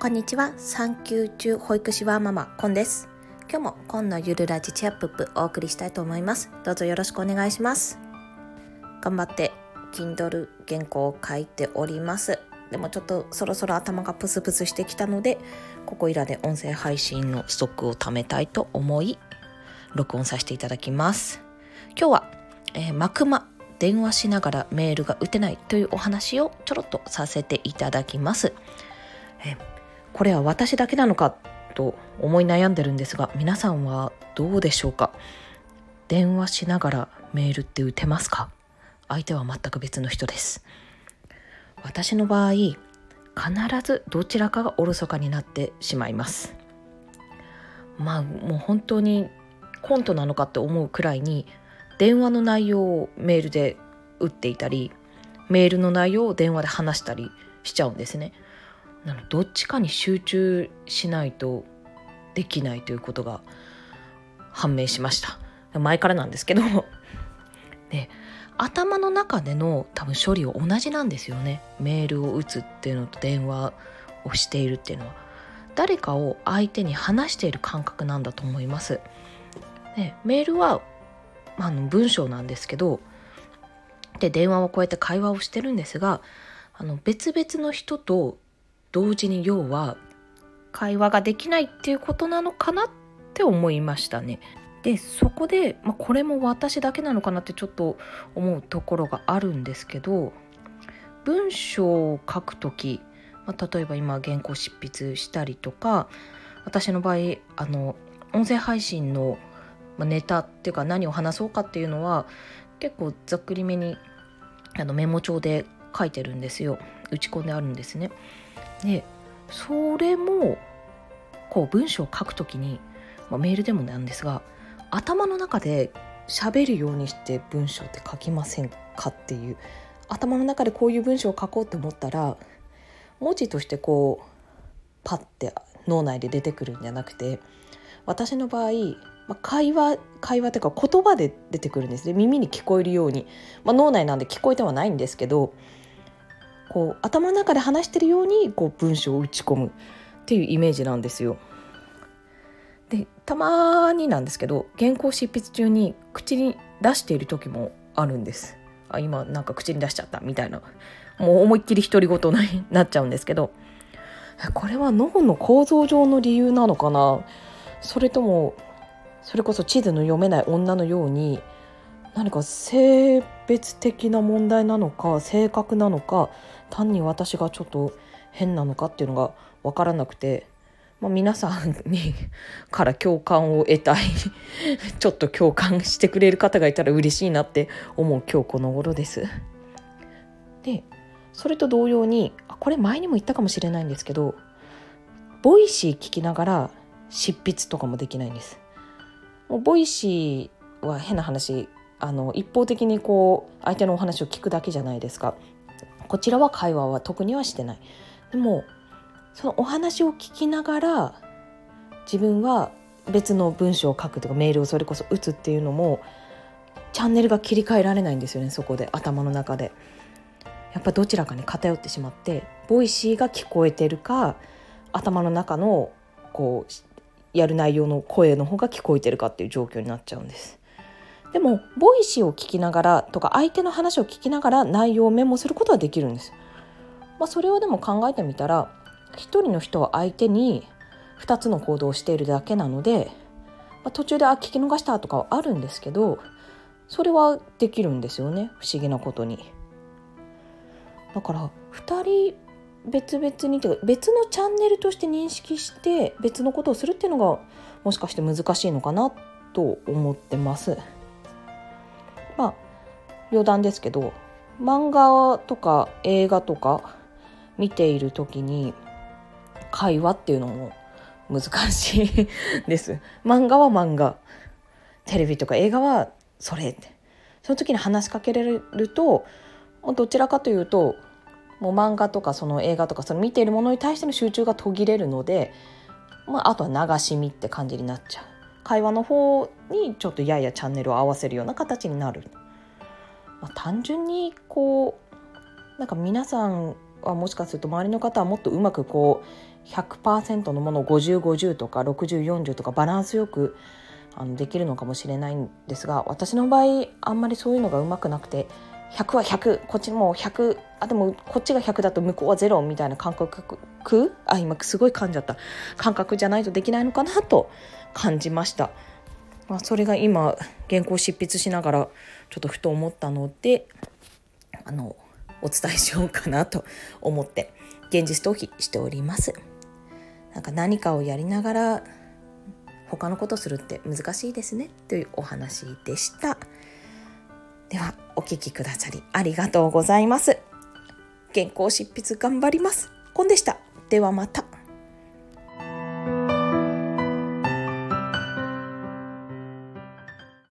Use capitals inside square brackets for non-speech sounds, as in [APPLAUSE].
こんにちは。産休中保育士はママコンです。今日もコンのゆるラジチアップップお送りしたいと思います。どうぞよろしくお願いします。頑張って Kindle 原稿を書いております。でもちょっとそろそろ頭がプスプスしてきたのでここいらで音声配信のストックを貯めたいと思い録音させていただきます。今日は、えー、マクマ電話しながらメールが打てないというお話をちょろっとさせていただきます。えこれは私だけなのかと思い悩んでるんですが皆さんはどうでしょうか？電話しながらメールって打てますか？相手は全く別の人です。私の場合必ずどちらかがおろそかになってしまいます。まあもう本当にコントなのかって思うくらいに電話の内容をメールで打っていたりメールの内容を電話で話したりしちゃうんですね。なのどっちかに集中しないとできないということが判明しました。前からなんですけど。で [LAUGHS] 頭の中での多分処理は同じなんですよね。メールを打つっていうのと電話をしているっていうのは。誰かを相手に話している感覚なんだと思います。でメールはまあ、の文章なんですけど。で電話をこうやって会話をしてるんですがあの別々の人と同時に要は会話ができないっていうことなのかなって思いましたね。でそこで、まあ、これも私だけなのかなってちょっと思うところがあるんですけど文章を書く時、まあ、例えば今原稿執筆したりとか私の場合あの音声配信の、ネタっていうか何を話そうかっていうのは結構ざっくりめにあのメモ帳で書いてるんですよ。打ち込んであるんですね。でそれもこう文章を書くときに、まあ、メールでもなんですが頭の中で喋るようにして文章って書きませんかっていう。頭の中でこういう文章を書こうって思ったら文字としてこうパッて脳内で出てくるんじゃなくて私の場合まあ、会話会話というか言葉で出てくるんですね。耳に聞こえるように、まあ、脳内なんで聞こえてはないんですけどこう頭の中で話してるようにこう文章を打ち込むっていうイメージなんですよ。でたまになんですけど原稿執筆中に口に出している時もあるんです。あ今なんか口に出しちゃったみたいなもう思いっきり独り言になっちゃうんですけどこれは脳の構造上の理由なのかな？それともそれこそ地図の読めない女のように何か性別的な問題なのか性格なのか単に私がちょっと変なのかっていうのが分からなくて、まあ、皆さんにから共感を得たい [LAUGHS] ちょっと共感してくれる方がいたら嬉しいなって思う今日この頃です。でそれと同様にこれ前にも言ったかもしれないんですけど Voicy聞きながら執筆とかもできないんです。もう Voicyは変な話あの一方的にこう相手のお話を聞くだけじゃないですか。こちらは会話は特にはしてない。でもそのお話を聞きながら自分は別の文章を書くとかメールをそれこそ打つっていうのもチャンネルが切り替えられないんですよねそこで。頭の中で。やっぱどちらかに偏ってしまって Voicyが聞こえてるか頭の中のこうやる内容の声の方が聞こえてるかっていう状況になっちゃうんです。でも Voicyを聞きながらとか相手の話を聞きながら内容をメモすることはできるんです。まあ、それをでも考えてみたら一人の人は相手に2つの行動をしているだけなので、まあ、途中であ聞き逃したとかはあるんですけどそれはできるんですよね不思議なことに。だから2人別々にというか別のチャンネルとして認識して別のことをするっていうのがもしかして難しいのかなと思ってます。まあ余談ですけど漫画とか映画とか見ている時に会話っていうのも難しいです。漫画は漫画。テレビとか映画はそれって。その時に話しかけられるとどちらかというともう漫画とかその映画とかその見ているものに対しての集中が途切れるので、まあ、あとは流し見って感じになっちゃう。会話の方にちょっとややチャンネルを合わせるような形になる、まあ、単純にこうなんか皆さんはもしかすると周りの方はもっとうまくこう100%のものを5050とか6040とかバランスよくあのできるのかもしれないんですが私の場合あんまりそういうのがうまくなくて100は100こっちも100あでもこっちが100だと向こうは0みたいな感覚あ今すごい噛んじゃった感覚じゃないとできないのかなと感じました。まあ、それが今原稿執筆しながらちょっとふと思ったのであのお伝えしようかなと思って現実逃避しております。なんか何かをやりながら他のことするって難しいですねというお話でした。ではお聴きくださりありがとうございます。原稿執筆頑張ります。コンでした。ではまた。